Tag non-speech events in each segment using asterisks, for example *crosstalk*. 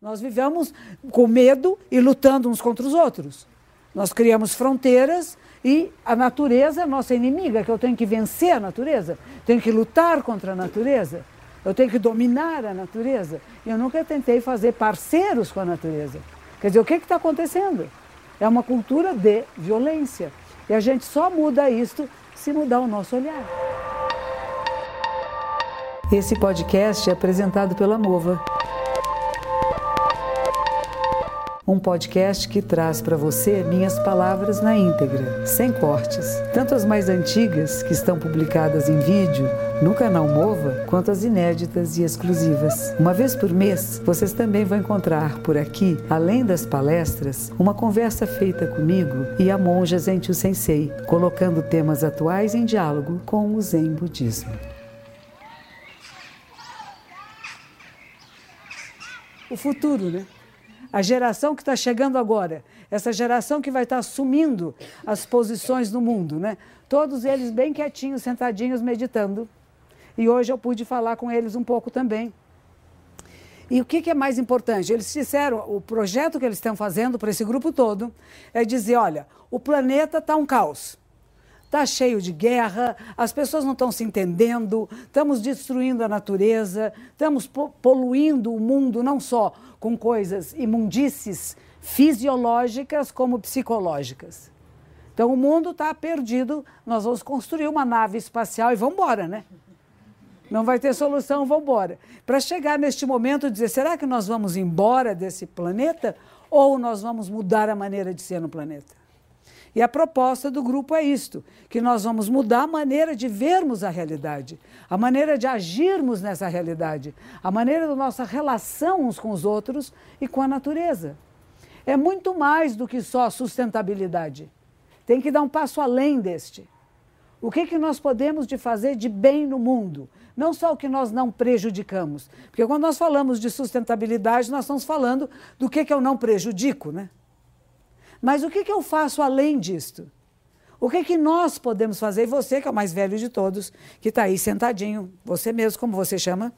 Nós vivemos com medo e lutando uns contra os outros. Nós criamos fronteiras e a natureza é nossa inimiga, que eu tenho que vencer a natureza, tenho que lutar contra a natureza, eu tenho que dominar a natureza. Eu nunca tentei fazer parceiros com a natureza. Quer dizer, o que está acontecendo? É uma cultura de violência. E a gente só muda isto se mudar o nosso olhar. Esse podcast é apresentado pela Mova um podcast que traz para você minhas palavras na íntegra, sem cortes, tanto as mais antigas, que estão publicadas em vídeo no canal Mova, quanto as inéditas e exclusivas. Uma vez por mês, vocês também vão encontrar por aqui, além das palestras, uma conversa feita comigo e a monja Zentiu Sensei, colocando temas atuais em diálogo com o Zen Budismo. O futuro, né? A geração que está chegando agora, essa geração que vai estar tá assumindo as posições no mundo, né? Todos eles bem quietinhos, sentadinhos, meditando. E hoje eu pude falar com eles um pouco também. E o que, que é mais importante? Eles disseram, o projeto que eles estão fazendo para esse grupo todo é dizer: olha, o planeta está um caos. Está cheio de guerra, as pessoas não estão se entendendo, estamos destruindo a natureza, estamos poluindo o mundo não só com coisas imundícies fisiológicas como psicológicas. Então o mundo está perdido, nós vamos construir uma nave espacial e vamos embora, né? Não vai ter solução, vamos embora. Para chegar neste momento e dizer, será que nós vamos embora desse planeta ou nós vamos mudar a maneira de ser no planeta? E a proposta do grupo é isto: que nós vamos mudar a maneira de vermos a realidade, a maneira de agirmos nessa realidade, a maneira da nossa relação uns com os outros e com a natureza. É muito mais do que só sustentabilidade. Tem que dar um passo além deste. O que, que nós podemos de fazer de bem no mundo? Não só o que nós não prejudicamos. Porque quando nós falamos de sustentabilidade, nós estamos falando do que, que eu não prejudico, né? Mas o que, que eu faço além disto? O que, que nós podemos fazer? E você, que é o mais velho de todos, que está aí sentadinho, você mesmo, como você chama?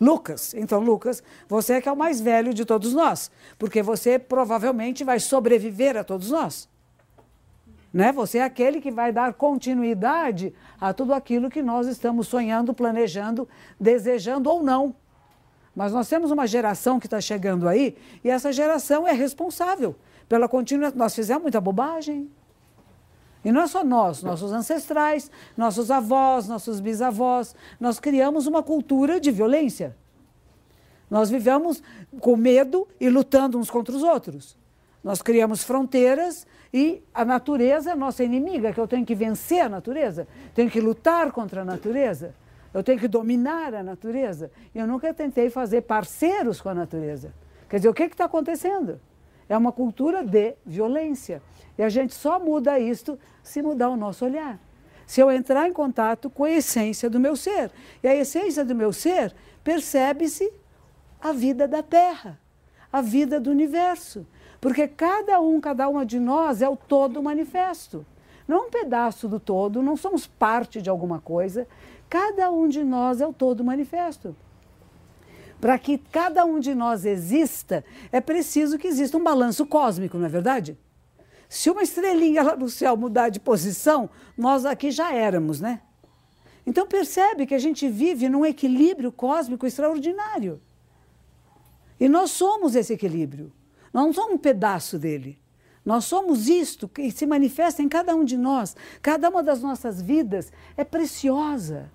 Lucas. Então, Lucas, você é que é o mais velho de todos nós, porque você provavelmente vai sobreviver a todos nós. Né? Você é aquele que vai dar continuidade a tudo aquilo que nós estamos sonhando, planejando, desejando ou não. Mas nós temos uma geração que está chegando aí e essa geração é responsável pela contínua. Nós fizemos muita bobagem. E não é só nós, nossos ancestrais, nossos avós, nossos bisavós. Nós criamos uma cultura de violência. Nós vivemos com medo e lutando uns contra os outros. Nós criamos fronteiras e a natureza é nossa inimiga, que eu tenho que vencer a natureza, tenho que lutar contra a natureza, eu tenho que dominar a natureza. Eu nunca tentei fazer parceiros com a natureza. Quer dizer, o que está acontecendo? É uma cultura de violência. E a gente só muda isto se mudar o nosso olhar. Se eu entrar em contato com a essência do meu ser. E a essência do meu ser percebe-se a vida da Terra, a vida do universo. Porque cada um, cada uma de nós é o todo manifesto. Não um pedaço do todo, não somos parte de alguma coisa. Cada um de nós é o todo manifesto. Para que cada um de nós exista, é preciso que exista um balanço cósmico, não é verdade? Se uma estrelinha lá no céu mudar de posição, nós aqui já éramos, né? Então percebe que a gente vive num equilíbrio cósmico extraordinário. E nós somos esse equilíbrio. Nós não somos um pedaço dele. Nós somos isto que se manifesta em cada um de nós. Cada uma das nossas vidas é preciosa.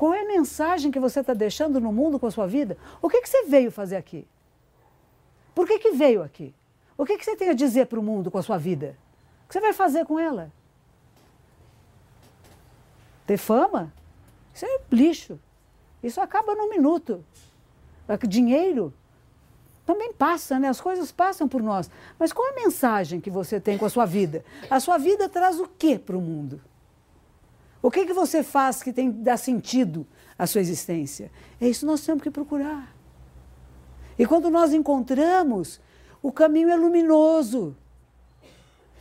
Qual é a mensagem que você está deixando no mundo com a sua vida? O que, que você veio fazer aqui? Por que, que veio aqui? O que, que você tem a dizer para o mundo com a sua vida? O que você vai fazer com ela? Ter fama? Isso é lixo. Isso acaba num minuto. Dinheiro também passa, né? As coisas passam por nós. Mas qual é a mensagem que você tem com a sua vida? A sua vida traz o que para o mundo? O que, que você faz que tem dá sentido à sua existência? É isso nós temos que procurar. E quando nós encontramos, o caminho é luminoso.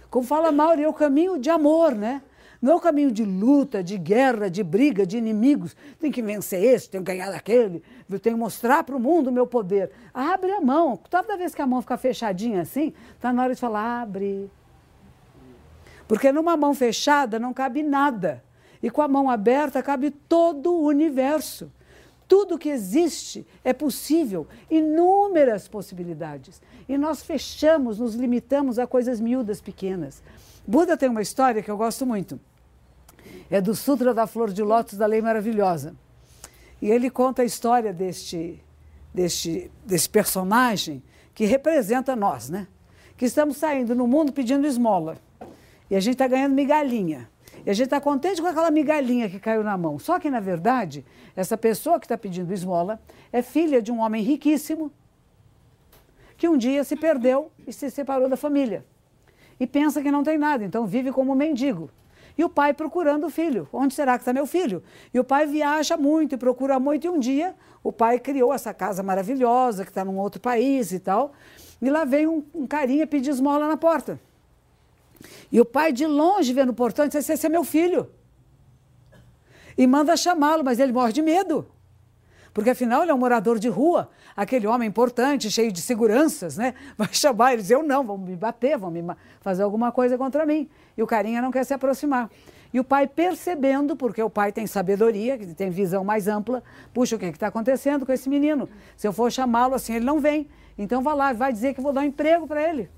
Como fala Mauro, é o caminho de amor, né? Não é um caminho de luta, de guerra, de briga, de inimigos. Tem que vencer esse, tem que ganhar daquele, eu tenho que mostrar para o mundo o meu poder. Abre a mão. Toda vez que a mão ficar fechadinha assim, está na hora de falar, abre. Porque numa mão fechada não cabe nada. E com a mão aberta cabe todo o universo. Tudo que existe é possível, inúmeras possibilidades. E nós fechamos, nos limitamos a coisas miúdas, pequenas. Buda tem uma história que eu gosto muito. É do Sutra da Flor de Lótus da Lei Maravilhosa. E ele conta a história deste, deste, deste personagem que representa nós, né? Que estamos saindo no mundo pedindo esmola. E a gente está ganhando migalhinha. E a gente está contente com aquela migalhinha que caiu na mão. Só que, na verdade, essa pessoa que está pedindo esmola é filha de um homem riquíssimo que um dia se perdeu e se separou da família. E pensa que não tem nada, então vive como mendigo. E o pai procurando o filho. Onde será que está meu filho? E o pai viaja muito e procura muito. E um dia o pai criou essa casa maravilhosa que está num outro país e tal. E lá vem um, um carinha pedir esmola na porta. E o pai de longe vendo o portão disse: Esse é meu filho. E manda chamá-lo, mas ele morre de medo. Porque afinal ele é um morador de rua, aquele homem importante, cheio de seguranças, né? *laughs* Vai chamar, ele diz: Eu não, vão me bater, vão me fazer alguma coisa contra mim. E o carinha não quer se aproximar. E o pai percebendo, porque o pai tem sabedoria, tem visão mais ampla, puxa, o que está acontecendo com esse menino? Se eu for chamá-lo assim, ele não vem. Então vá lá, vai dizer que vou dar um emprego para ele.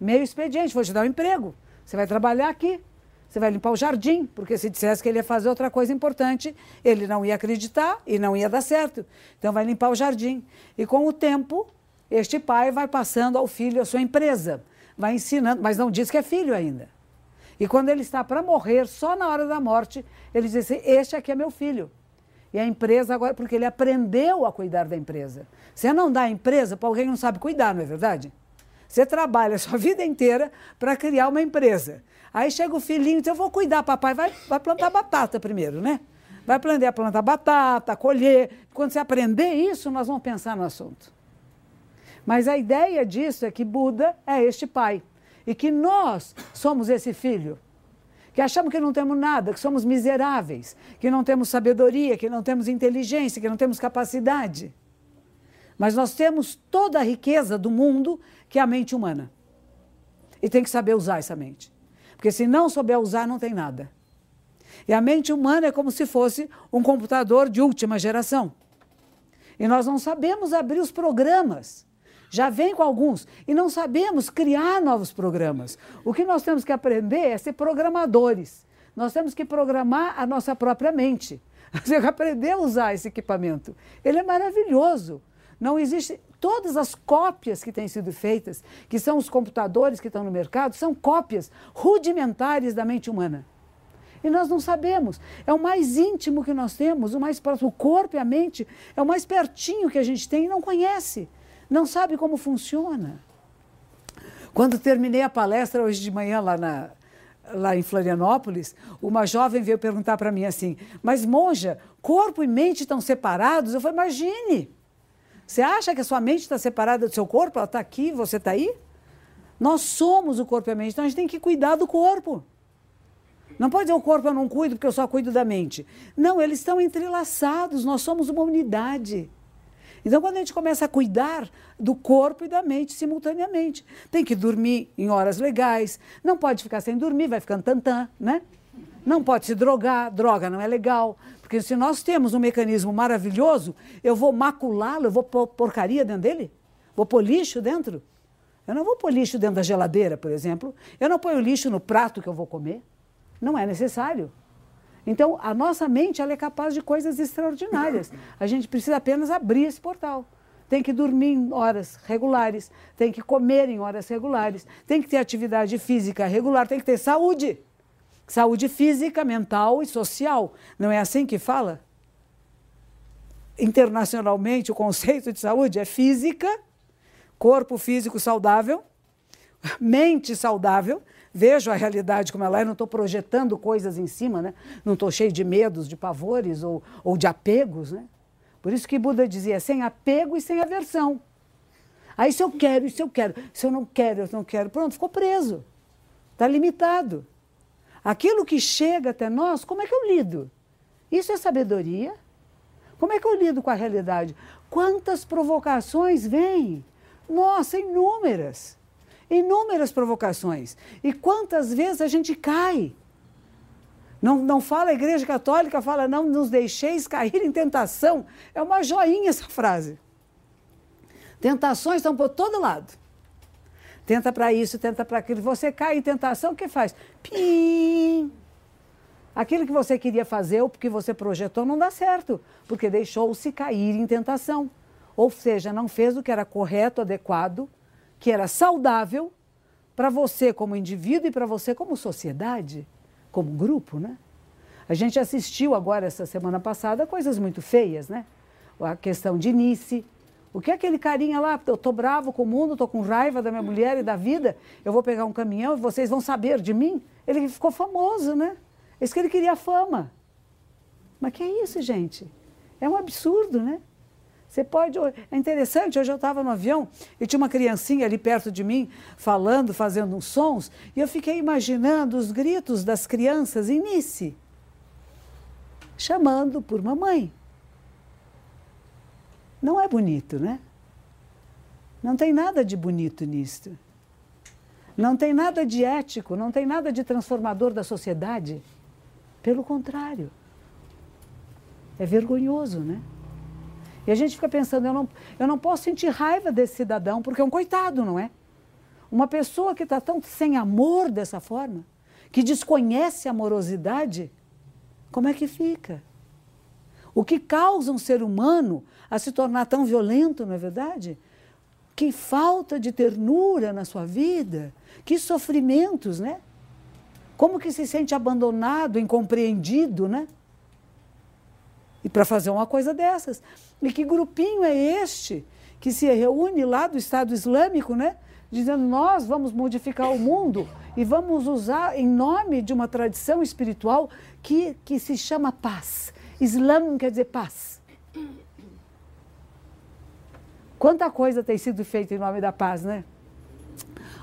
Meio expediente, vou te dar um emprego. Você vai trabalhar aqui. Você vai limpar o jardim, porque se dissesse que ele ia fazer outra coisa importante, ele não ia acreditar e não ia dar certo. Então vai limpar o jardim. E com o tempo, este pai vai passando ao filho a sua empresa, vai ensinando, mas não diz que é filho ainda. E quando ele está para morrer, só na hora da morte, ele diz assim: Este aqui é meu filho. E a empresa agora, porque ele aprendeu a cuidar da empresa. Você não dá a empresa para alguém que não sabe cuidar, não é verdade? Você trabalha a sua *laughs* vida inteira para criar uma empresa. Aí chega o filhinho, então eu vou cuidar, papai vai, vai plantar batata primeiro, né? Vai aprender a plantar batata, colher. Quando você aprender isso, nós vamos pensar no assunto. Mas a ideia disso é que Buda é este pai e que nós somos esse filho. Que achamos que não temos nada, que somos miseráveis, que não temos sabedoria, que não temos inteligência, que não temos capacidade. Mas nós temos toda a riqueza do mundo, que é a mente humana. E tem que saber usar essa mente. Porque se não souber usar, não tem nada. E a mente humana é como se fosse um computador de última geração. E nós não sabemos abrir os programas. Já vem com alguns. E não sabemos criar novos programas. O que nós temos que aprender é ser programadores. Nós temos que programar a nossa própria mente. *laughs* Que aprender a usar esse equipamento. Ele é maravilhoso. Não existe. Todas as cópias que têm sido feitas, que são os computadores que estão no mercado, são cópias rudimentares da mente humana. E nós não sabemos. É o mais íntimo que nós temos, o mais próximo. O corpo e a mente é o mais pertinho que a gente tem e não conhece. Não sabe como funciona. Quando terminei a palestra hoje de manhã lá, na, lá em Florianópolis, uma jovem veio perguntar para mim assim: Mas monja, corpo e mente estão separados? Eu falei: Imagine! Você acha que a sua mente está separada do seu corpo? Ela está aqui, você está aí? Nós somos o corpo e a mente, então a gente tem que cuidar do corpo. Não pode dizer o corpo eu não cuido porque eu só cuido da mente. Não, eles estão entrelaçados, nós somos uma unidade. Então, quando a gente começa a cuidar do corpo e da mente simultaneamente, tem que dormir em horas legais, não pode ficar sem dormir, vai ficando tantã, né? Não pode se drogar, droga não é legal. Porque se nós temos um mecanismo maravilhoso, eu vou maculá-lo, eu vou pôr porcaria dentro dele? Vou pôr lixo dentro? Eu não vou pôr lixo dentro da geladeira, por exemplo. Eu não ponho lixo no prato que eu vou comer. Não é necessário. Então, a nossa mente ela é capaz de coisas extraordinárias. A gente precisa apenas abrir esse portal. Tem que dormir em horas regulares, tem que comer em horas regulares, tem que ter atividade física regular, tem que ter saúde. Saúde física, mental e social. Não é assim que fala? Internacionalmente, o conceito de saúde é física, corpo físico saudável, mente saudável. Vejo a realidade como ela é, não estou projetando coisas em cima, né? não estou cheio de medos, de pavores ou, ou de apegos. Né? Por isso que Buda dizia, sem apego e sem aversão. Aí se eu quero, se eu quero, se eu não quero, eu não quero, pronto, ficou preso. Está limitado. Aquilo que chega até nós, como é que eu lido? Isso é sabedoria? Como é que eu lido com a realidade? Quantas provocações vêm? Nossa, inúmeras. Inúmeras provocações. E quantas vezes a gente cai? Não, não fala a Igreja Católica, fala não nos deixeis cair em tentação. É uma joinha essa frase. Tentações estão por todo lado. Tenta para isso, tenta para aquilo. Você cai em tentação, o que faz? Pim! Aquilo que você queria fazer ou que você projetou não dá certo, porque deixou-se cair em tentação. Ou seja, não fez o que era correto, adequado, que era saudável para você como indivíduo e para você como sociedade, como grupo, né? A gente assistiu agora, essa semana passada, coisas muito feias, né? A questão de Nice. O que é aquele carinha lá? Eu tô bravo com o mundo, tô com raiva da minha mulher e da vida. Eu vou pegar um caminhão e vocês vão saber de mim. Ele ficou famoso, né? Esse que ele queria fama. Mas que é isso, gente? É um absurdo, né? Você pode. É interessante, hoje eu estava no avião e tinha uma criancinha ali perto de mim, falando, fazendo uns sons, e eu fiquei imaginando os gritos das crianças em Nice, chamando por mamãe. Não é bonito, né? Não tem nada de bonito nisto. Não tem nada de ético, não tem nada de transformador da sociedade. Pelo contrário. É vergonhoso, né? E a gente fica pensando, eu não, eu não posso sentir raiva desse cidadão, porque é um coitado, não é? Uma pessoa que está tão sem amor dessa forma, que desconhece a amorosidade, como é que fica? O que causa um ser humano a se tornar tão violento, não é verdade? Que falta de ternura na sua vida, que sofrimentos, né? Como que se sente abandonado, incompreendido, né? E para fazer uma coisa dessas. E que grupinho é este que se reúne lá do Estado Islâmico, né? Dizendo nós vamos modificar o mundo e vamos usar em nome de uma tradição espiritual que, que se chama paz. Islã quer dizer paz. Quanta coisa tem sido feita em nome da paz, né?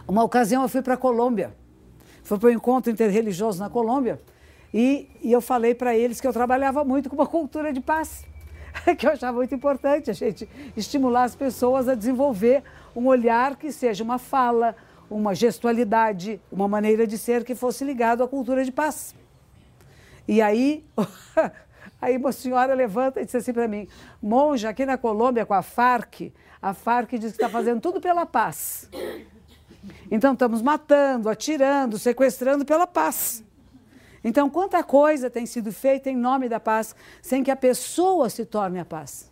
Uma ocasião eu fui para a Colômbia Fui para um encontro interreligioso na Colômbia e, e eu falei para eles que eu trabalhava muito com uma cultura de paz, *laughs* que eu achava muito importante a gente estimular as pessoas a desenvolver um olhar que seja uma fala, uma gestualidade, uma maneira de ser que fosse ligado à cultura de paz. E aí, *laughs* aí uma senhora levanta e disse assim para mim, monja, aqui na Colômbia com a Farc, a Farc diz que está fazendo tudo pela paz. Então estamos matando, atirando, sequestrando pela paz. Então, quanta coisa tem sido feita em nome da paz, sem que a pessoa se torne a paz.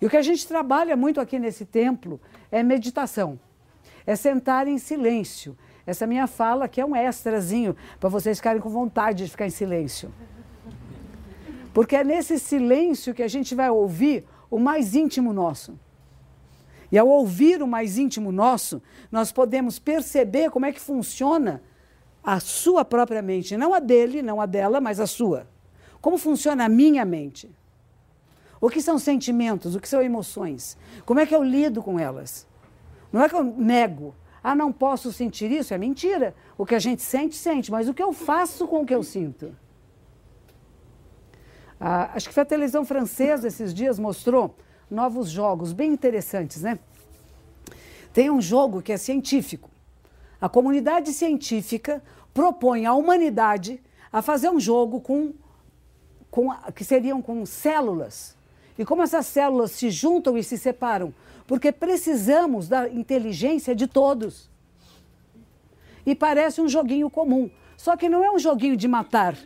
E o que a gente trabalha muito aqui nesse templo é meditação. É sentar em silêncio. Essa minha fala aqui é um extrazinho para vocês ficarem com vontade de ficar em silêncio. Porque é nesse silêncio que a gente vai ouvir o mais íntimo nosso. E ao ouvir o mais íntimo nosso, nós podemos perceber como é que funciona a sua própria mente, não a dele, não a dela, mas a sua. Como funciona a minha mente? O que são sentimentos? O que são emoções? Como é que eu lido com elas? Não é que eu nego. Ah, não posso sentir isso? É mentira. O que a gente sente, sente. Mas o que eu faço com o que eu sinto? Ah, acho que foi a televisão francesa esses dias mostrou novos jogos bem interessantes, né? Tem um jogo que é científico. A comunidade científica propõe à humanidade a fazer um jogo com, com que seriam com células. E como essas células se juntam e se separam? Porque precisamos da inteligência de todos. E parece um joguinho comum. Só que não é um joguinho de matar,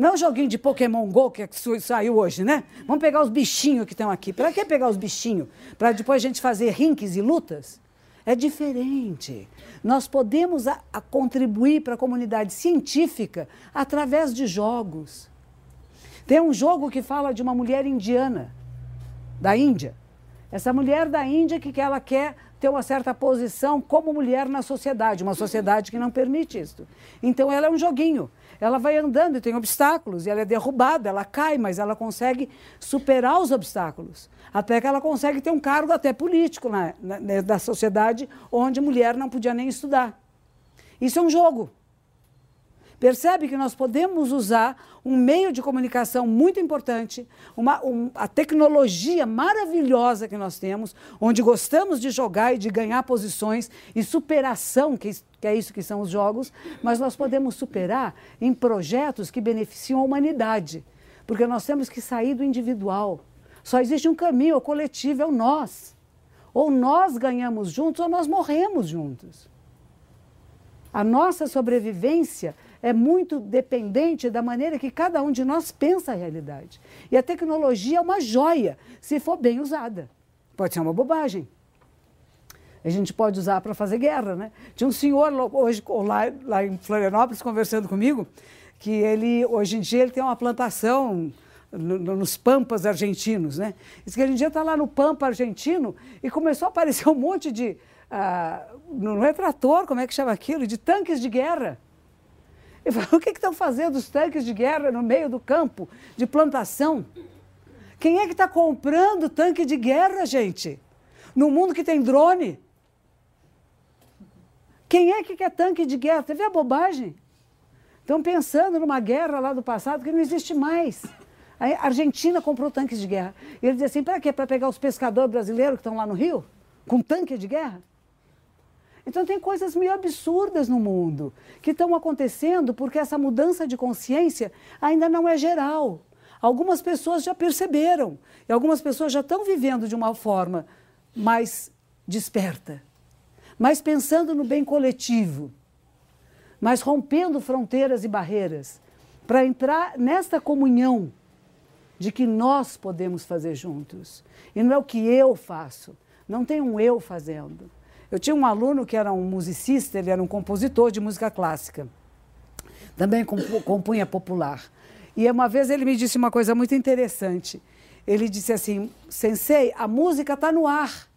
não joguinho de Pokémon Go que saiu hoje, né? Vamos pegar os bichinhos que estão aqui. Para que pegar os bichinhos? Para depois a gente fazer rinques e lutas? É diferente. Nós podemos a, a contribuir para a comunidade científica através de jogos. Tem um jogo que fala de uma mulher indiana, da Índia. Essa mulher da Índia que, que ela quer ter uma certa posição como mulher na sociedade, uma sociedade que não permite isso. Então ela é um joguinho ela vai andando e tem obstáculos, e ela é derrubada, ela cai, mas ela consegue superar os obstáculos. Até que ela consegue ter um cargo até político na, na, na sociedade onde mulher não podia nem estudar. Isso é um jogo. Percebe que nós podemos usar um meio de comunicação muito importante, uma, um, a tecnologia maravilhosa que nós temos, onde gostamos de jogar e de ganhar posições e superação, que, que é isso que são os jogos, mas nós podemos superar em projetos que beneficiam a humanidade. Porque nós temos que sair do individual. Só existe um caminho, o coletivo, é o nós. Ou nós ganhamos juntos ou nós morremos juntos. A nossa sobrevivência é muito dependente da maneira que cada um de nós pensa a realidade. E a tecnologia é uma joia, se for bem usada. Pode ser uma bobagem. A gente pode usar para fazer guerra, né? Tinha um senhor hoje lá, lá em Florianópolis conversando comigo, que ele hoje em dia ele tem uma plantação no, nos pampas argentinos, né? Diz que hoje em dia está lá no pampa argentino e começou a aparecer um monte de ah, não é trator, como é que chama aquilo? De tanques de guerra. Ele falou, *laughs* o que estão fazendo os tanques de guerra no meio do campo de plantação? Quem é que está comprando tanque de guerra, gente? No mundo que tem drone? Quem é que quer tanque de guerra? Você vê a bobagem? Estão pensando numa guerra lá do passado que não existe mais. A Argentina comprou tanques de guerra. E ele dizia assim: para quê? Para pegar os pescadores brasileiros que estão lá no Rio? Com tanque de guerra? Então, tem coisas meio absurdas no mundo que estão acontecendo porque essa mudança de consciência ainda não é geral. Algumas pessoas já perceberam e algumas pessoas já estão vivendo de uma forma mais desperta, mais pensando no bem coletivo, mais rompendo fronteiras e barreiras para entrar nesta comunhão de que nós podemos fazer juntos. E não é o que eu faço, não tem um eu fazendo eu tinha um aluno que era um musicista, ele era um compositor de música clássica. Também compunha popular. E uma vez ele me disse uma coisa muito interessante. Ele disse assim: Sensei, a música está no ar.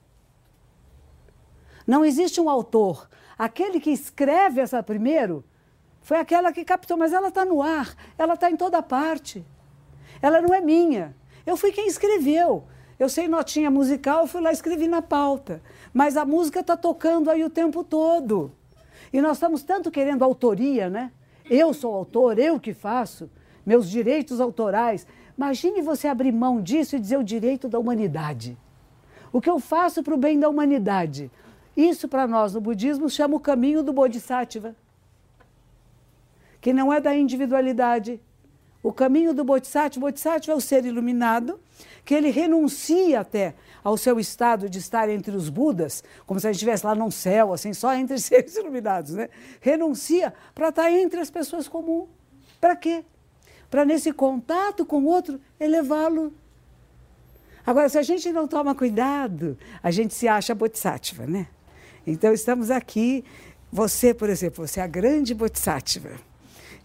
Não existe um autor. Aquele que escreve essa primeiro foi aquela que captou, mas ela está no ar, ela está em toda parte. Ela não é minha. Eu fui quem escreveu. Eu sei notinha musical, fui lá escrevi na pauta. Mas a música está tocando aí o tempo todo. E nós estamos tanto querendo autoria, né? Eu sou autor, eu que faço, meus direitos autorais. Imagine você abrir mão disso e dizer o direito da humanidade. O que eu faço para o bem da humanidade? Isso para nós no budismo chama o caminho do Bodhisattva, que não é da individualidade. O caminho do Bodhisattva, o Bodhisattva é o ser iluminado que ele renuncia até ao seu estado de estar entre os Budas, como se a gente estivesse lá num céu, assim, só entre *laughs* seres iluminados, né? Renuncia para estar entre as pessoas comuns. Para quê? Para nesse contato com o outro elevá-lo. Agora, se a gente não toma cuidado, a gente se acha bodhisattva, né? Então, estamos aqui. Você, por exemplo, você é a grande bodhisattva.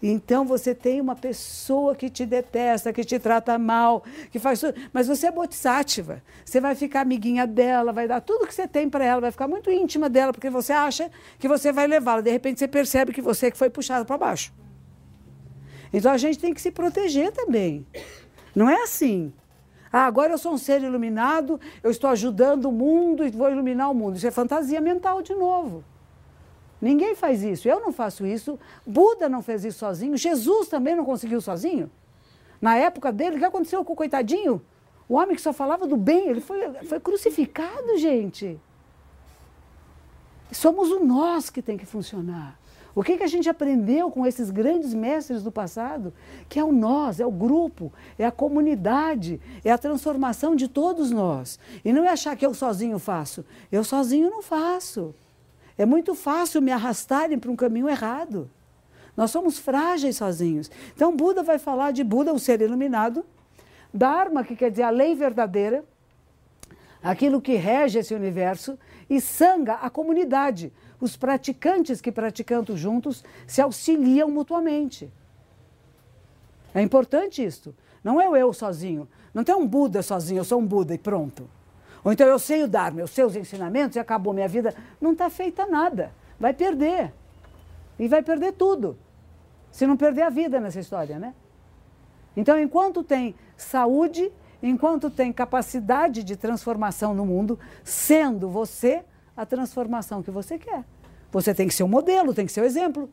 Então você tem uma pessoa que te detesta, que te trata mal, que faz tudo, mas você é bodhisattva. Você vai ficar amiguinha dela, vai dar tudo que você tem para ela, vai ficar muito íntima dela, porque você acha que você vai levá-la. De repente você percebe que você que foi puxado para baixo. Então a gente tem que se proteger também. Não é assim. Ah, agora eu sou um ser iluminado, eu estou ajudando o mundo e vou iluminar o mundo. Isso é fantasia mental de novo. Ninguém faz isso. Eu não faço isso. Buda não fez isso sozinho. Jesus também não conseguiu sozinho. Na época dele, o que aconteceu com o coitadinho? O homem que só falava do bem, ele foi, foi crucificado, gente. Somos o nós que tem que funcionar. O que, que a gente aprendeu com esses grandes mestres do passado? Que é o nós, é o grupo, é a comunidade, é a transformação de todos nós. E não é achar que eu sozinho faço. Eu sozinho não faço. É muito fácil me arrastarem para um caminho errado. Nós somos frágeis sozinhos. Então, Buda vai falar de Buda, o ser iluminado, Dharma, que quer dizer a lei verdadeira, aquilo que rege esse universo, e Sangha, a comunidade, os praticantes que praticando juntos se auxiliam mutuamente. É importante isto. Não é eu sozinho. Não tem um Buda sozinho, eu sou um Buda e pronto. Ou então eu sei o Dharma, os seus ensinamentos e acabou minha vida. Não está feita nada. Vai perder. E vai perder tudo. Se não perder a vida nessa história, né? Então, enquanto tem saúde, enquanto tem capacidade de transformação no mundo, sendo você a transformação que você quer. Você tem que ser o um modelo, tem que ser o um exemplo.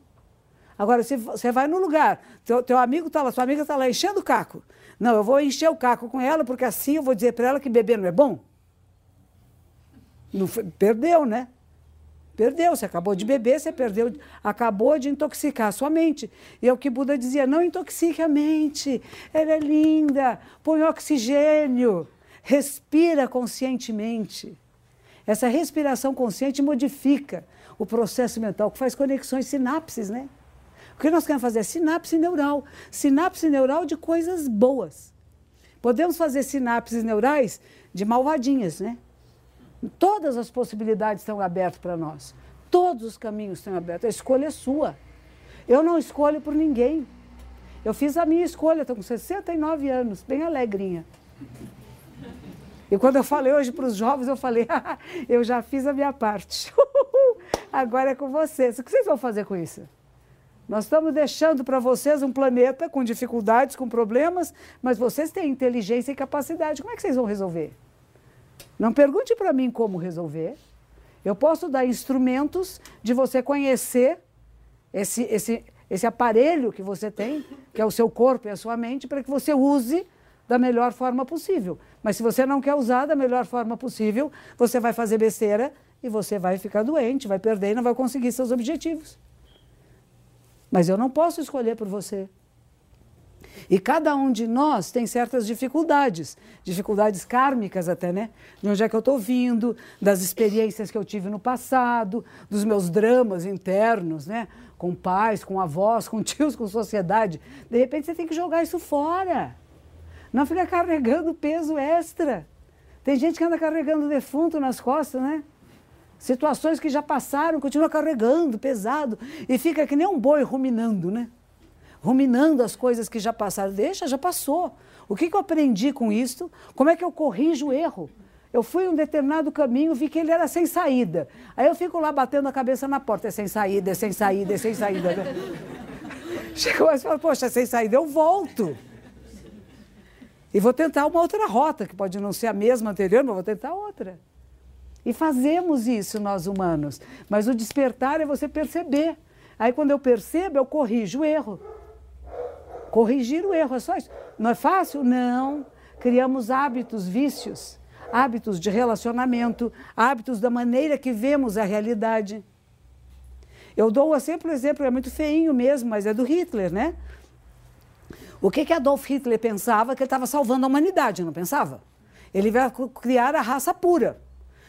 Agora, se você vai no lugar, teu, teu amigo está lá, sua amiga está lá enchendo o caco. Não, eu vou encher o caco com ela, porque assim eu vou dizer para ela que beber não é bom. Não foi, perdeu, né? Perdeu, você acabou de beber, você perdeu, acabou de intoxicar a sua mente. E é o que Buda dizia: não intoxique a mente, ela é linda, põe oxigênio, respira conscientemente. Essa respiração consciente modifica o processo mental, que faz conexões, sinapses, né? O que nós queremos fazer é sinapse neural, sinapse neural de coisas boas. Podemos fazer sinapses neurais de malvadinhas, né? Todas as possibilidades estão abertas para nós. Todos os caminhos estão abertos. A escolha é sua. Eu não escolho por ninguém. Eu fiz a minha escolha, estou com 69 anos, bem alegrinha. E quando eu falei hoje para os jovens, eu falei, ah, eu já fiz a minha parte. *laughs* Agora é com vocês. O que vocês vão fazer com isso? Nós estamos deixando para vocês um planeta com dificuldades, com problemas, mas vocês têm inteligência e capacidade. Como é que vocês vão resolver? Não pergunte para mim como resolver. Eu posso dar instrumentos de você conhecer esse, esse, esse aparelho que você tem, que é o seu corpo e a sua mente, para que você use da melhor forma possível. Mas se você não quer usar da melhor forma possível, você vai fazer besteira e você vai ficar doente, vai perder e não vai conseguir seus objetivos. Mas eu não posso escolher por você. E cada um de nós tem certas dificuldades, dificuldades kármicas até, né? De onde é que eu estou vindo, das experiências que eu tive no passado, dos meus dramas internos, né? Com pais, com avós, com tios, com sociedade. De repente você tem que jogar isso fora. Não fica carregando peso extra. Tem gente que anda carregando defunto nas costas, né? Situações que já passaram, continua carregando, pesado, e fica que nem um boi ruminando, né? Ruminando as coisas que já passaram. Deixa, já passou. O que, que eu aprendi com isso? Como é que eu corrijo o erro? Eu fui um determinado caminho, vi que ele era sem saída. Aí eu fico lá batendo a cabeça na porta, é sem saída, é sem saída, é sem saída. *laughs* Né? Chegou mais e fala, poxa, é sem saída, eu volto. E vou tentar uma outra rota, que pode não ser a mesma anterior, mas vou tentar outra. E fazemos isso nós humanos. Mas o despertar é você perceber. Aí quando eu percebo, eu corrijo o erro corrigir o erro. É só isso. Não é fácil? Não. Criamos hábitos, vícios, hábitos de relacionamento, hábitos da maneira que vemos a realidade. Eu dou sempre o exemplo, é muito feinho mesmo, mas é do Hitler, né? O que, que Adolf Hitler pensava? Que ele estava salvando a humanidade, não pensava? Ele vai criar a raça pura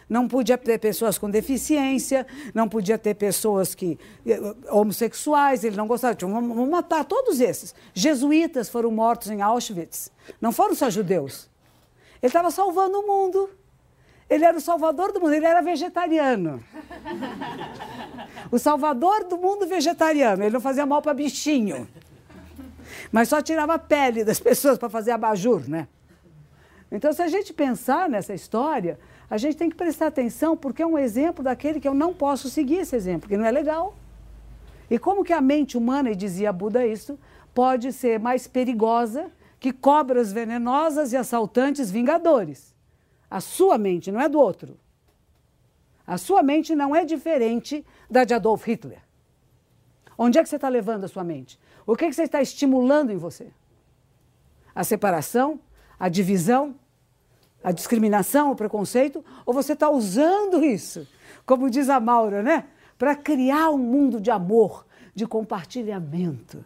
não podia ter pessoas com deficiência, não podia ter pessoas que eh, homossexuais, ele não gostava. Tinha, vamos, vamos matar todos esses. Jesuítas foram mortos em Auschwitz. Não foram só judeus. Ele estava salvando o mundo. Ele era o salvador do mundo, ele era vegetariano. *laughs* O salvador do mundo vegetariano. Ele não fazia mal para bichinho. Mas só tirava a pele das *laughs* pessoas para fazer abajur, né? Então, se a gente pensar nessa história, a gente tem que prestar atenção porque é um exemplo daquele que eu não posso seguir esse exemplo, porque não é legal. E como que a mente humana, e dizia Buda isso, pode ser mais perigosa que cobras venenosas e assaltantes vingadores? A sua mente, não é do outro. A sua mente não é diferente da de Adolf Hitler. Onde é que você está levando a sua mente? O que, é que você está estimulando em você? A separação? A divisão? A discriminação, o preconceito, ou você está usando isso, como diz a Maura, né? Para criar um mundo de amor, de compartilhamento.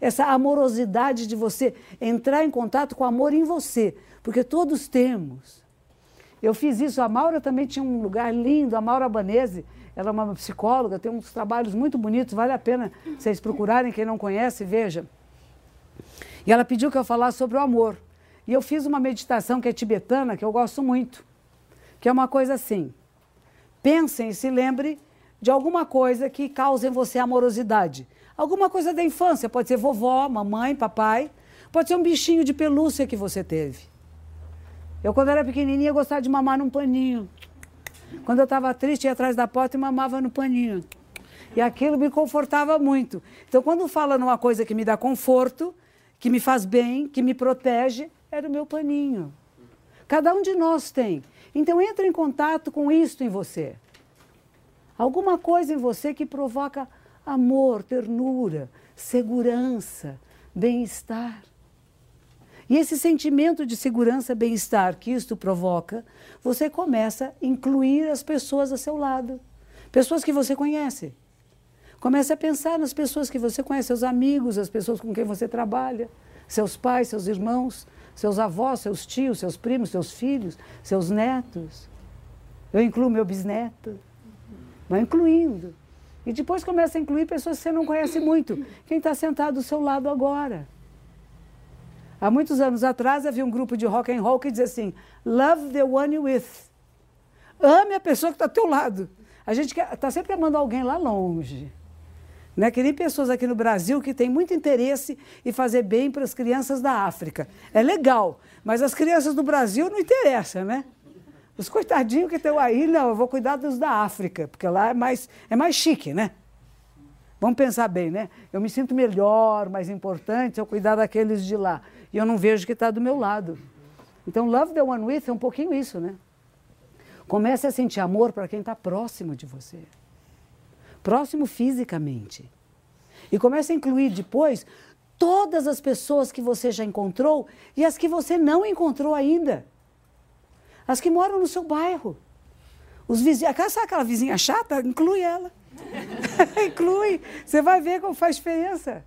Essa amorosidade de você entrar em contato com o amor em você, porque todos temos. Eu fiz isso, a Maura também tinha um lugar lindo, a Maura Banese, ela é uma psicóloga, tem uns trabalhos muito bonitos, vale a pena vocês procurarem, quem não conhece, veja. E ela pediu que eu falasse sobre o amor. E eu fiz uma meditação que é tibetana, que eu gosto muito, que é uma coisa assim: pensem e se lembre de alguma coisa que cause em você amorosidade. Alguma coisa da infância, pode ser vovó, mamãe, papai, pode ser um bichinho de pelúcia que você teve. Eu, quando era pequenininha, gostava de mamar num paninho. Quando eu estava triste, ia atrás da porta e mamava no paninho. E aquilo me confortava muito. Então, quando fala numa coisa que me dá conforto, que me faz bem, que me protege, era o meu paninho. Cada um de nós tem. Então entre em contato com isto em você. Alguma coisa em você que provoca Amor, ternura, segurança, bem-estar. E esse sentimento de segurança, bem-estar que isto provoca, você começa a incluir as pessoas a seu lado, pessoas que você conhece. Comece a pensar nas pessoas que você conhece, seus amigos, as pessoas com quem você trabalha, seus pais, seus irmãos, seus avós, seus tios, seus primos, seus filhos, seus netos. Eu incluo meu bisneto. Vai incluindo. E depois começa a incluir pessoas que você não conhece muito. Quem está sentado do seu lado agora. Há muitos anos atrás havia um grupo de rock and roll que dizia assim: Love the one you with. Ame a pessoa que está ao teu lado. A gente está sempre amando alguém lá longe. Né? Que nem pessoas aqui no Brasil que têm muito interesse em fazer bem para as crianças da África. É legal, mas as crianças do Brasil não interessam, né? Os coitadinhos que estão aí, não, eu vou cuidar dos da África, porque lá é mais, é mais chique, né? Vamos pensar bem, né? Eu me sinto melhor, mais importante eu cuidar daqueles de lá e eu não vejo que está do meu lado. Então, love the one with é um pouquinho isso, né? Comece a sentir amor para quem está próximo de você. Próximo fisicamente. E comece a incluir depois todas as pessoas que você já encontrou e as que você não encontrou ainda. As que moram no seu bairro. Os vizinhos, sabe aquela vizinha chata? Inclui ela. *laughs* inclui. Você vai ver como faz diferença.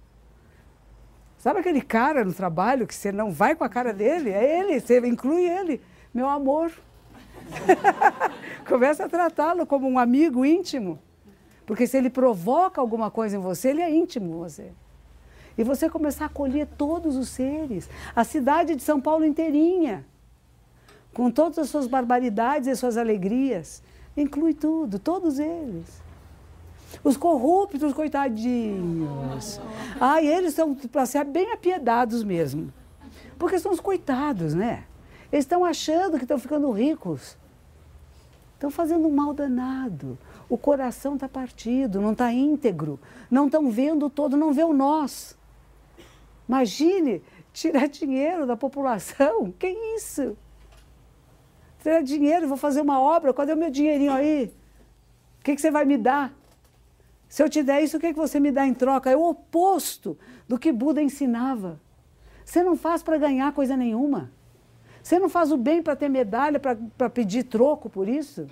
Sabe aquele cara no trabalho que você não vai com a cara dele? É ele, você inclui ele. Meu amor. *laughs* Começa a tratá-lo como um amigo íntimo. Porque se ele provoca alguma coisa em você, ele é íntimo você. E você começar a acolher todos os seres. A cidade de São Paulo inteirinha. Com todas as suas barbaridades e suas alegrias. Inclui tudo, todos eles. Os corruptos, coitadinhos. Ai, eles são para ser bem apiedados mesmo. Porque são os coitados, né? Eles estão achando que estão ficando ricos. Estão fazendo um mal danado. O coração está partido, não está íntegro. Não estão vendo o todo, não vê o nós. Imagine tirar dinheiro da população. *laughs* Que isso? Tirar dinheiro, vou fazer uma obra, cadê o meu dinheirinho aí? O que, que você vai me dar? Se eu te der isso, o que, que você me dá em troca? É o oposto do que Buda ensinava. Você não faz para ganhar coisa nenhuma. Você não faz o bem para ter medalha, para pedir troco por isso.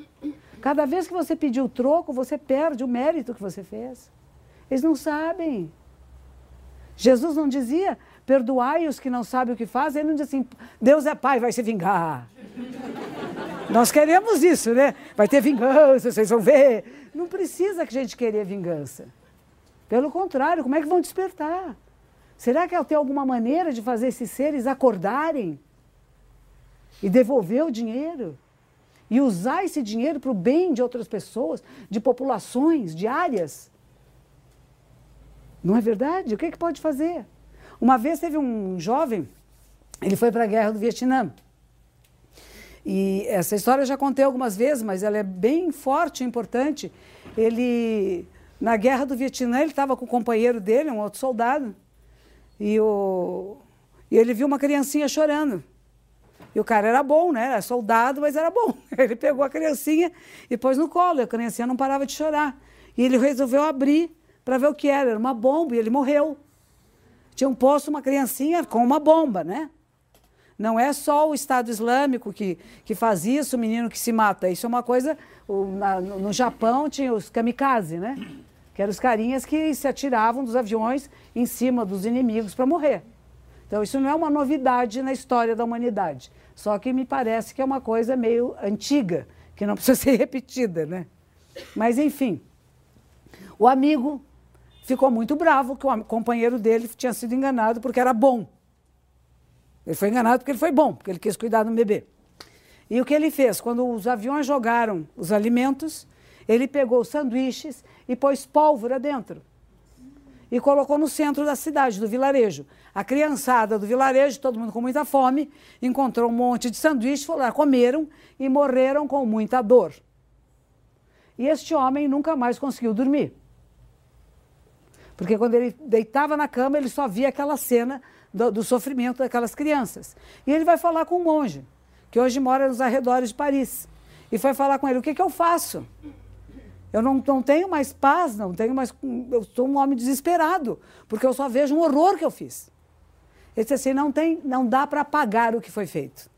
Cada vez que você pediu troco, você perde o mérito que você fez. Eles não sabem. Jesus não dizia, perdoai os que não sabem o que fazem. Ele não dizia assim, Deus é pai, vai se vingar. *laughs* Nós queremos isso, né? Vai ter vingança, vocês vão ver. Não precisa que a gente querer vingança. Pelo contrário, como é que vão despertar? Será que tem alguma maneira de fazer esses seres acordarem e devolver o dinheiro? E usar esse dinheiro para o bem de outras pessoas, de populações, de áreas? Não é verdade? O que, é que pode fazer? Uma vez teve um jovem, ele foi para a guerra do Vietnã. E essa história eu já contei algumas vezes, mas ela é bem forte e importante. Ele, na guerra do Vietnã, ele estava com o companheiro dele, um outro soldado, e, o, e ele viu uma criancinha chorando. E o cara era bom, né? Era soldado, mas era bom. *laughs* Ele pegou a criancinha e pôs no colo, e a criancinha não parava de chorar. E ele resolveu abrir para ver o que era. Era uma bomba, e ele morreu. Tinham posto uma criancinha com uma bomba, né? Não é só o Estado Islâmico que, que faz isso, o menino que se mata. Isso é uma coisa. O, na, no Japão tinha os kamikaze, né? Que eram os carinhas que se atiravam dos aviões em cima dos inimigos para morrer. Então, isso não é uma novidade na história da humanidade. Só que me parece que é uma coisa meio antiga, que não *laughs* precisa ser repetida, né? Mas, enfim, o amigo ficou muito bravo que o companheiro dele tinha sido enganado porque era bom. Ele foi enganado porque ele foi bom, porque ele quis cuidar do bebê. E o que ele fez? Quando os aviões jogaram os alimentos, ele pegou os sanduíches e pôs pólvora dentro. E colocou no centro da cidade, do vilarejo. A criançada do vilarejo, todo mundo com muita fome, encontrou um monte de sanduíches, foram lá, comeram e morreram com muita dor. E este homem nunca mais conseguiu dormir. Porque quando ele deitava na cama, ele só via aquela cena do, do sofrimento daquelas crianças. E ele vai falar com um monge, que hoje mora nos arredores de Paris. E foi falar com ele: o que, que eu faço? Eu não, não tenho mais paz, não tenho mais. Eu sou um homem desesperado, porque eu só vejo um horror que eu fiz. Ele disse assim: não, tem, não dá para pagar o que foi feito.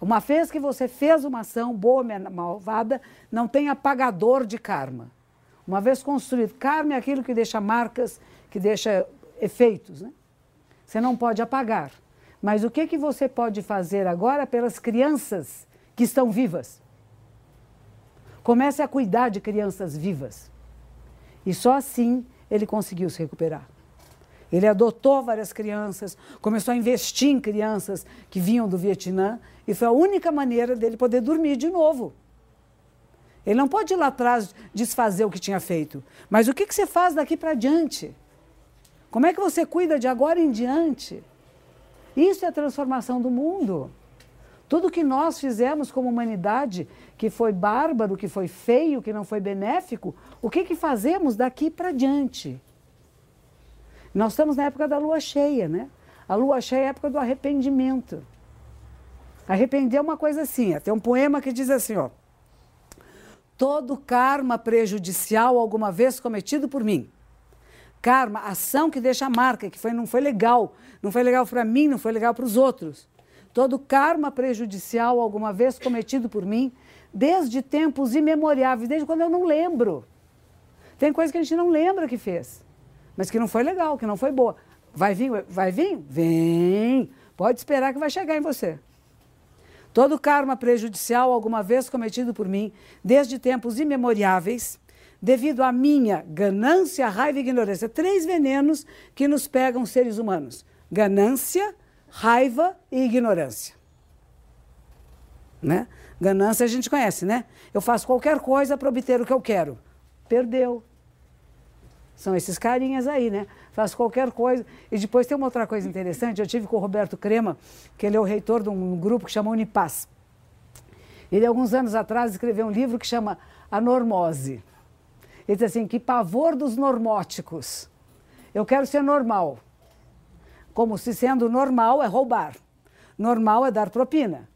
Uma vez que você fez uma ação boa ou malvada, não tem apagador de karma. Uma vez construído, karma é aquilo que deixa marcas, que deixa efeitos. Né? Você não pode apagar. Mas o que, que você pode fazer agora pelas crianças que estão vivas? Comece a cuidar de crianças vivas. E só assim ele conseguiu se recuperar. Ele adotou várias crianças, começou a investir em crianças que vinham do Vietnã e foi a única maneira dele poder dormir de novo. Ele não pode ir lá atrás desfazer o que tinha feito. Mas o que, você faz daqui para diante? Como é que você cuida de agora em diante? Isso é a transformação do mundo. Tudo que nós fizemos como humanidade, que foi bárbaro, que foi feio, que não foi benéfico, o que, que fazemos daqui para diante? Nós estamos na época da lua cheia, né? A lua cheia é a época do arrependimento. Arrepender é uma coisa assim, tem um poema que diz assim, ó. Todo karma prejudicial alguma vez cometido por mim. Karma, ação que deixa marca, que foi, não foi legal. Não foi legal para mim, não foi legal para os outros. Todo karma prejudicial alguma vez cometido por mim, desde tempos imemoriáveis, desde quando eu não lembro. Tem coisa que a gente não lembra que fez mas que não foi legal, que não foi boa. Vai vir? Vai vir? Vem! Pode esperar que vai chegar em você. Todo karma prejudicial alguma vez cometido por mim, desde tempos imemoriáveis, devido à minha ganância, raiva e ignorância. Três venenos que nos pegam seres humanos: ganância, raiva e ignorância. Né? Ganância a gente conhece, né? Eu faço qualquer coisa para obter o que eu quero. Perdeu. São esses carinhas aí, né? Faz qualquer coisa. E depois tem uma outra coisa interessante. Eu tive com o Roberto Crema, que ele é o reitor de um grupo que chama Unipaz. Ele, alguns anos atrás, escreveu um livro que chama A Normose. Ele diz assim: que pavor dos normóticos. Eu quero ser normal. Como se sendo normal é roubar. Normal é dar propina.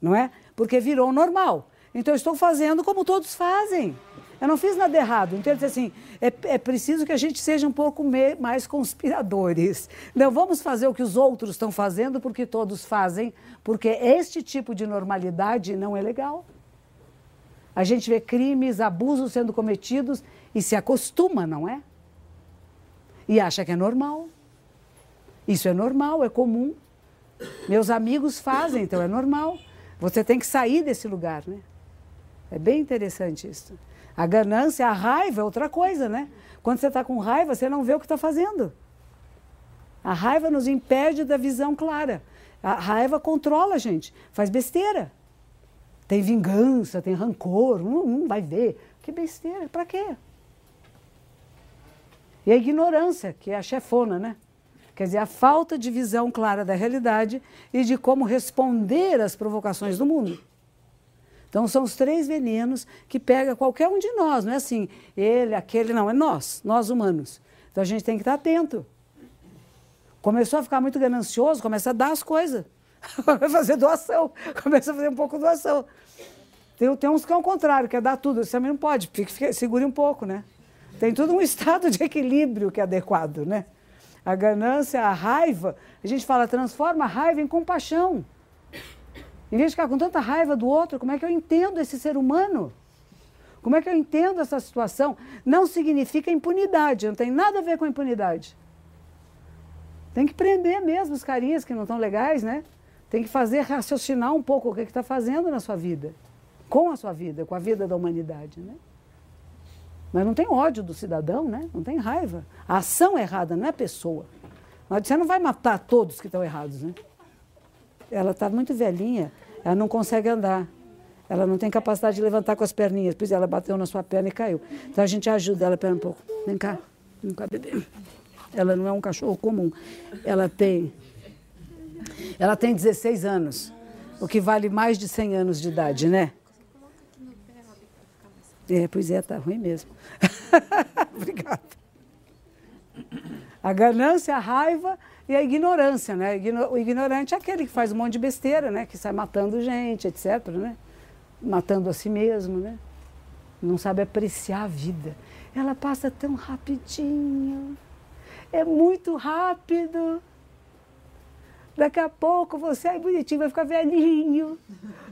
Não é? Porque virou normal. Então eu estou fazendo como todos fazem. Eu não fiz nada errado. Então, ele disse assim: é, é preciso que a gente seja um pouco me, mais conspiradores. Não vamos fazer o que os outros estão fazendo porque todos fazem, porque este tipo de normalidade não é legal. A gente vê crimes, abusos sendo cometidos e se acostuma, não é? E acha que é normal. Isso é normal, é comum. Meus amigos fazem, então é normal. Você tem que sair desse lugar, né? É bem interessante isso. A ganância, a raiva é outra coisa, né? Quando você está com raiva, você não vê o que está fazendo. A raiva nos impede da visão clara. A raiva controla a gente, faz besteira. Tem vingança, tem rancor, um, um vai ver. Que besteira, para quê? E a ignorância, que é a chefona, né? Quer dizer, a falta de visão clara da realidade e de como responder às provocações do mundo. Então são os três venenos que pega qualquer um de nós, não é assim, ele, aquele, não, é nós, nós humanos. Então a gente tem que estar atento. Começou a ficar muito ganancioso, começa a dar as coisas. *laughs* Vai fazer doação, *laughs* começa a fazer um pouco doação. Tem, tem uns que é o contrário, quer dar tudo. Você também não pode, fique, segure um pouco, né? Tem todo um *laughs* estado de equilíbrio que é adequado, né? A ganância, a raiva, a gente fala, transforma a raiva em compaixão. Em vez de ficar com tanta raiva do outro, como é que eu entendo esse ser humano? Como é que eu entendo essa situação? Não significa impunidade, não tem nada a ver com impunidade. Tem que prender mesmo os carinhas que não estão legais, né? Tem que fazer raciocinar um pouco o que está fazendo na sua vida, com a sua vida, com a vida da humanidade, né? Mas não tem ódio do cidadão, né? Não tem raiva. A ação é errada não é a pessoa. Você não vai matar todos que estão errados, né? Ela está muito velhinha. Ela não consegue andar. Ela não tem capacidade de levantar com as perninhas. Pois ela bateu na sua perna e caiu. Então a gente ajuda ela, pera um pouco. Vem cá, vem cá, bebê. Ela não é um cachorro comum. Ela tem. Ela tem 16 anos, o que vale mais de 100 anos de idade, né? É, pois é, tá ruim mesmo. *laughs* Obrigada. A ganância, a raiva e a ignorância, né? O ignorante é aquele que faz um monte de besteira, né? Que sai matando gente, etc, né? Matando a si mesmo, né? não sabe apreciar a vida. Ela passa tão rapidinho. É muito rápido. Daqui a pouco você é bonitinho, vai ficar velhinho.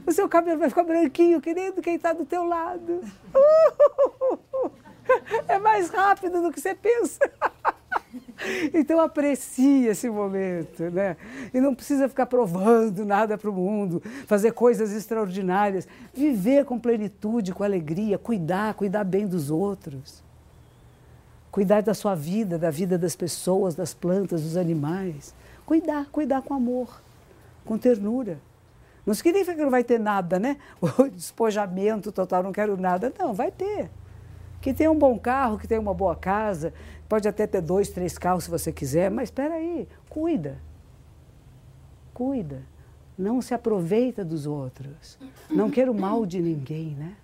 O seu cabelo vai ficar branquinho, que nem do quem está do teu lado. É mais rápido do que você pensa. Então aprecie esse momento, né? E não precisa ficar provando nada para o mundo, fazer coisas extraordinárias. Viver com plenitude, com alegria, cuidar, cuidar bem dos outros. Cuidar da sua vida, da vida das pessoas, das plantas, dos animais. Cuidar, cuidar com amor, com ternura. Não significa que não vai ter nada, né? *laughs* O despojamento total, não quero nada. Não, vai ter. Que tenha um bom carro, que tenha uma boa casa, pode até ter dois, três carros se você quiser, mas espera aí, cuida. Cuida. Não se aproveita dos outros. Não quer o mal de ninguém, né?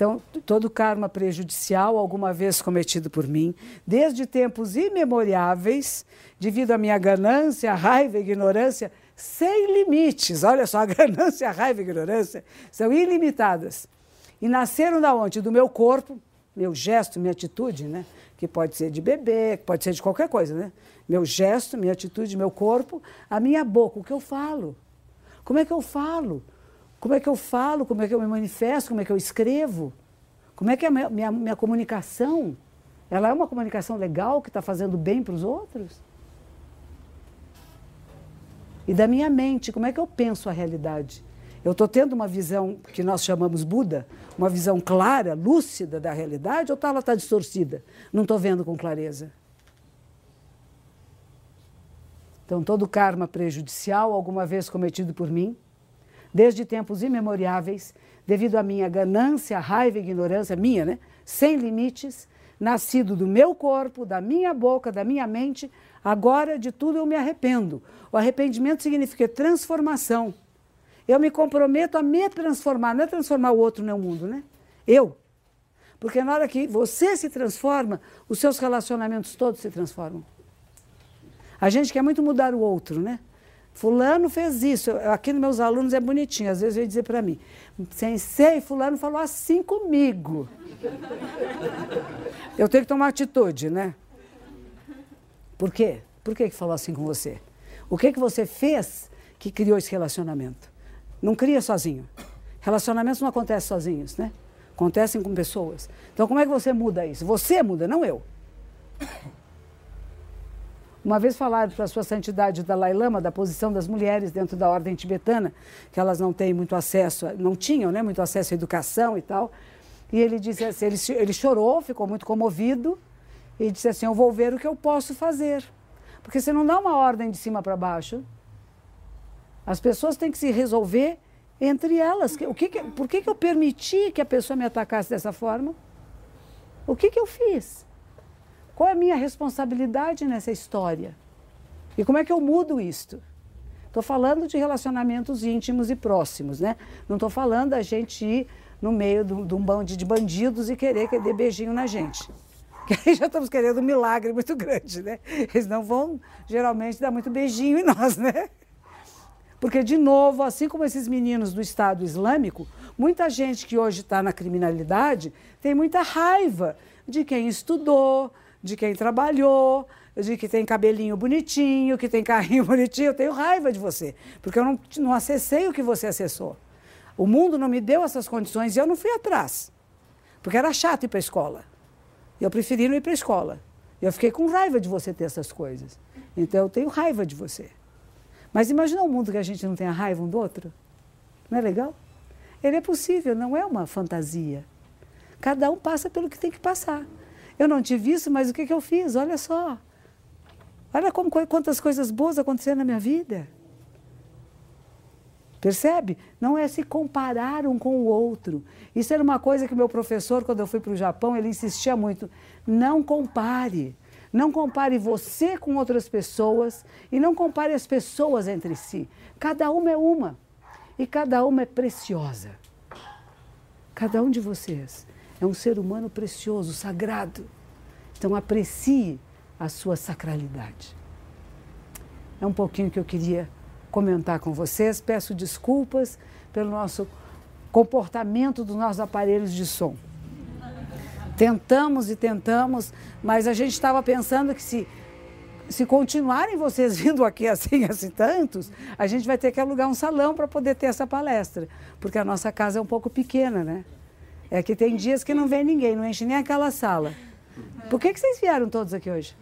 Então, todo karma prejudicial, alguma vez cometido por mim, desde tempos imemoriáveis, devido à minha ganância, raiva e ignorância, sem limites. Olha só, a *laughs* ganância, a raiva e a ignorância são ilimitadas. E nasceram da onde? Do meu corpo, meu gesto, minha atitude, né? Que pode ser de bebê, pode ser de qualquer coisa, né? Meu gesto, minha atitude, meu corpo, a minha boca, o que eu falo. Como é que eu falo? Como é que eu falo? Como é que eu me manifesto? Como é que eu escrevo? Como é que é a minha, minha, minha comunicação? Ela é uma comunicação legal que está fazendo bem para os outros? E da minha mente, como é que eu penso a realidade? Eu estou tendo uma visão que nós chamamos Buda, uma visão clara, lúcida da realidade, ou tá, ela está distorcida? Não estou vendo com clareza. Então, todo karma prejudicial, alguma vez cometido por mim, desde tempos imemoriáveis, devido à minha ganância, raiva e ignorância, minha, né? Sem limites, nascido do meu corpo, da minha boca, da minha mente, agora de tudo eu me arrependo. O arrependimento significa transformação. Eu me comprometo a me transformar, não é transformar o outro nem o mundo, né? Eu. Porque na hora que você se transforma, os seus relacionamentos todos se transformam. A gente quer muito mudar o outro, né? Fulano fez isso. Aqui nos meus alunos é bonitinho. Às vezes eu ia dizer para mim, sensei, fulano falou assim comigo. Eu tenho que tomar atitude, né? Por quê? Por que, que falou assim com você? O que, que você fez que criou esse relacionamento? Não cria sozinho. Relacionamentos não acontecem sozinhos, né? Acontecem com pessoas. Então, como é que você muda isso? Você muda, não eu. Uma vez falaram para sua santidade Dalai Lama da posição das mulheres dentro da ordem tibetana, que elas não têm muito acesso, não tinham né, muito acesso à educação e tal. E ele disse assim, ele, ele chorou, ficou muito comovido e disse assim, eu vou ver o que eu posso fazer. Porque você não dá uma ordem de cima para baixo, as pessoas têm que se resolver entre elas. O que, que por que, que eu permiti que a pessoa me atacasse dessa forma? O que, que eu fiz? Qual é a minha responsabilidade nessa história? E como é que eu mudo isto? Estou falando de relacionamentos íntimos e próximos, né? Não estou falando da gente ir no meio de um bando de bandidos e querer que dê beijinho na gente. *laughs* Que aí já estamos querendo um milagre muito grande, né? Eles não vão geralmente dar muito beijinho em nós, né? Porque, de novo, assim como esses meninos do Estado Islâmico, muita gente que hoje está na criminalidade tem muita raiva de quem estudou, de quem trabalhou, de que tem cabelinho bonitinho, que tem carrinho *laughs* bonitinho. Eu tenho raiva de você, porque eu não, não acessei o que você acessou. O mundo não me deu essas condições e eu não fui atrás, porque era chato ir para a escola. Eu preferi não ir para a escola. Eu fiquei com raiva de você ter essas coisas. Então eu tenho raiva de você. Mas imagina um mundo que a gente não tenha raiva um do outro. Não é legal? Ele é possível, não é uma fantasia. Cada um passa pelo que tem que passar. Eu não tive isso, mas o que, que eu fiz? Olha só. Olha como, quantas coisas boas aconteceram na minha vida. Percebe? Não é se comparar um com o outro. Isso era uma coisa que meu professor, quando eu fui para o Japão, ele insistia muito. Não compare. Não compare você com outras pessoas e não compare as pessoas entre si. Cada uma é uma e cada uma é preciosa. Cada um de vocês é um ser humano precioso, sagrado. Então aprecie a sua sacralidade. É um pouquinho que eu queria comentar com vocês. Peço desculpas pelo nosso comportamento dos nossos aparelhos de som. Tentamos e tentamos, mas a gente estava pensando que se, se continuarem vocês *laughs* vindo aqui assim, assim tantos, a gente vai ter que alugar um salão para poder ter essa palestra, porque a nossa casa é um pouco pequena, né? É que tem dias que não vem ninguém, não enche nem aquela sala. Por que, que vocês vieram todos aqui hoje?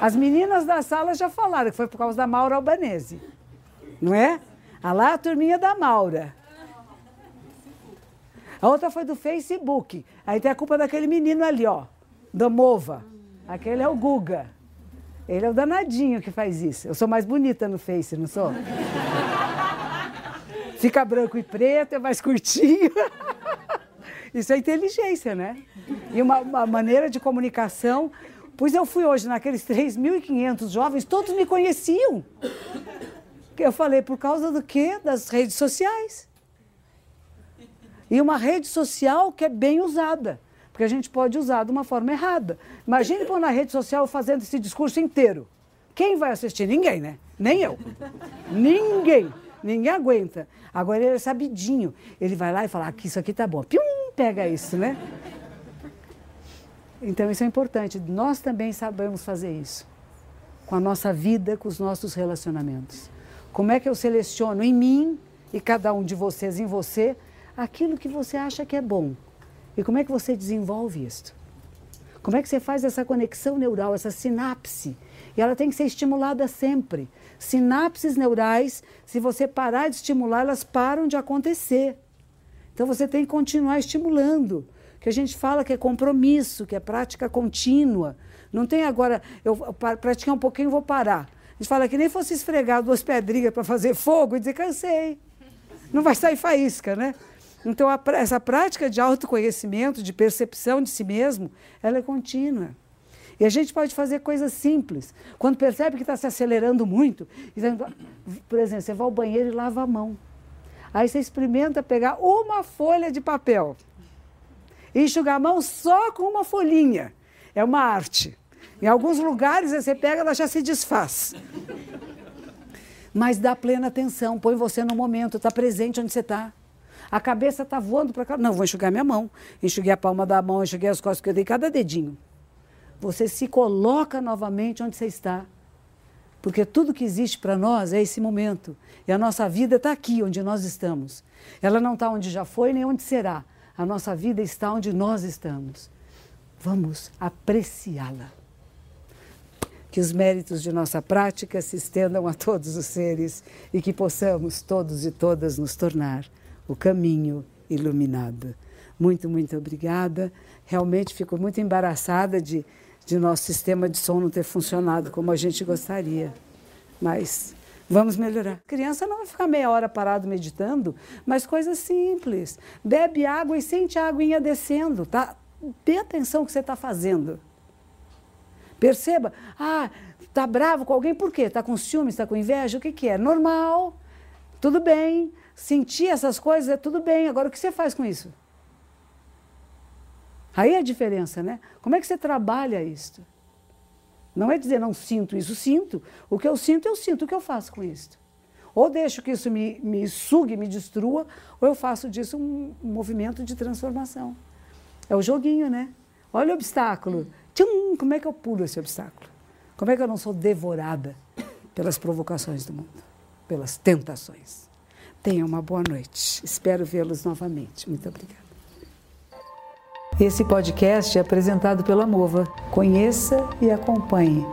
As meninas da sala já falaram que foi por causa da Maura Albanese. Não é? A lá a turminha da Maura. A outra foi do Facebook. Aí tem a culpa daquele menino ali, ó, da Mova. Aquele é o Guga. Ele é o danadinho que faz isso. Eu sou mais bonita no Face, não sou? Fica branco e preto, é mais curtinho. *laughs* Isso é inteligência, né? E uma, uma maneira de comunicação. Pois eu fui hoje naqueles 3.500 jovens, todos me conheciam. Eu falei, por causa do quê? Das redes sociais. E uma rede social que é bem usada, porque a gente pode usar de uma forma errada. Imagine pôr na rede social fazendo esse discurso inteiro. Quem vai assistir? Ninguém, né? Nem eu. Ninguém. Ninguém aguenta. Agora ele é sabidinho. Ele vai lá e fala, aqui, isso aqui tá bom. Pium, pega isso, né? Então isso é importante. Nós também sabemos fazer isso. Com a nossa vida, com os nossos relacionamentos. Como é que eu seleciono em mim e cada um de vocês em você aquilo que você acha que é bom? E como é que você desenvolve isso? Como é que você faz essa conexão neural, essa sinapse? E ela tem que ser estimulada sempre. Sinapses neurais, se você parar de estimular, elas param de acontecer. Então você tem que continuar estimulando. Que a gente fala que é compromisso, que é prática contínua. Não tem agora, eu praticar um pouquinho vou parar. A gente fala que nem fosse esfregar duas pedrinhas para fazer fogo e dizer cansei. Não vai sair faísca, né? Então, a, essa prática de autoconhecimento, de percepção de si mesmo, ela é contínua. E a gente pode fazer coisas simples. Quando percebe que está se acelerando muito, por exemplo, você vai ao banheiro e lava a mão. Aí você experimenta pegar uma folha de papel e enxugar a mão só com uma folhinha. É uma arte. Em alguns lugares você pega, ela já se desfaz. Mas dá plena atenção, põe você no momento, está presente onde você está. A cabeça está voando para cá. Não, vou enxugar minha mão. Enxuguei a palma da mão, enxuguei as costas, que eu dei cada dedinho. Você se coloca novamente onde você está. Porque tudo que existe para nós é esse momento. E a nossa vida está aqui, onde nós estamos. Ela não está onde já foi nem onde será. A nossa vida está onde nós estamos. Vamos apreciá-la. Que os méritos de nossa prática se estendam a todos os seres e que possamos todos e todas nos tornar o caminho iluminado. Muito, muito obrigada. Realmente fico muito embaraçada de de nosso sistema de som não ter funcionado como a gente gostaria. Mas vamos melhorar. A criança não vai ficar meia hora parado meditando, mas coisas simples. Bebe água e sente a aguinha descendo, tá? Dê atenção que você está fazendo. Perceba, ah, tá bravo com alguém, por quê? Está com ciúme, está com inveja? O que, que é? Normal, tudo bem. Sentir essas coisas é tudo bem. Agora, o que você faz com isso? Aí é a diferença, né? Como é que você trabalha isto? Não é dizer não sinto isso, sinto. O que eu sinto, eu sinto. O que eu faço com isso? Ou deixo que isso me, me sugue, me destrua, ou eu faço disso um movimento de transformação. É o joguinho, né? Olha o obstáculo. Tchum, como é que eu pulo esse obstáculo? Como é que eu não sou devorada pelas provocações do mundo, pelas tentações? Tenha uma boa noite. Espero vê-los novamente. Muito obrigada. Esse podcast é apresentado pela Mova. Conheça e acompanhe.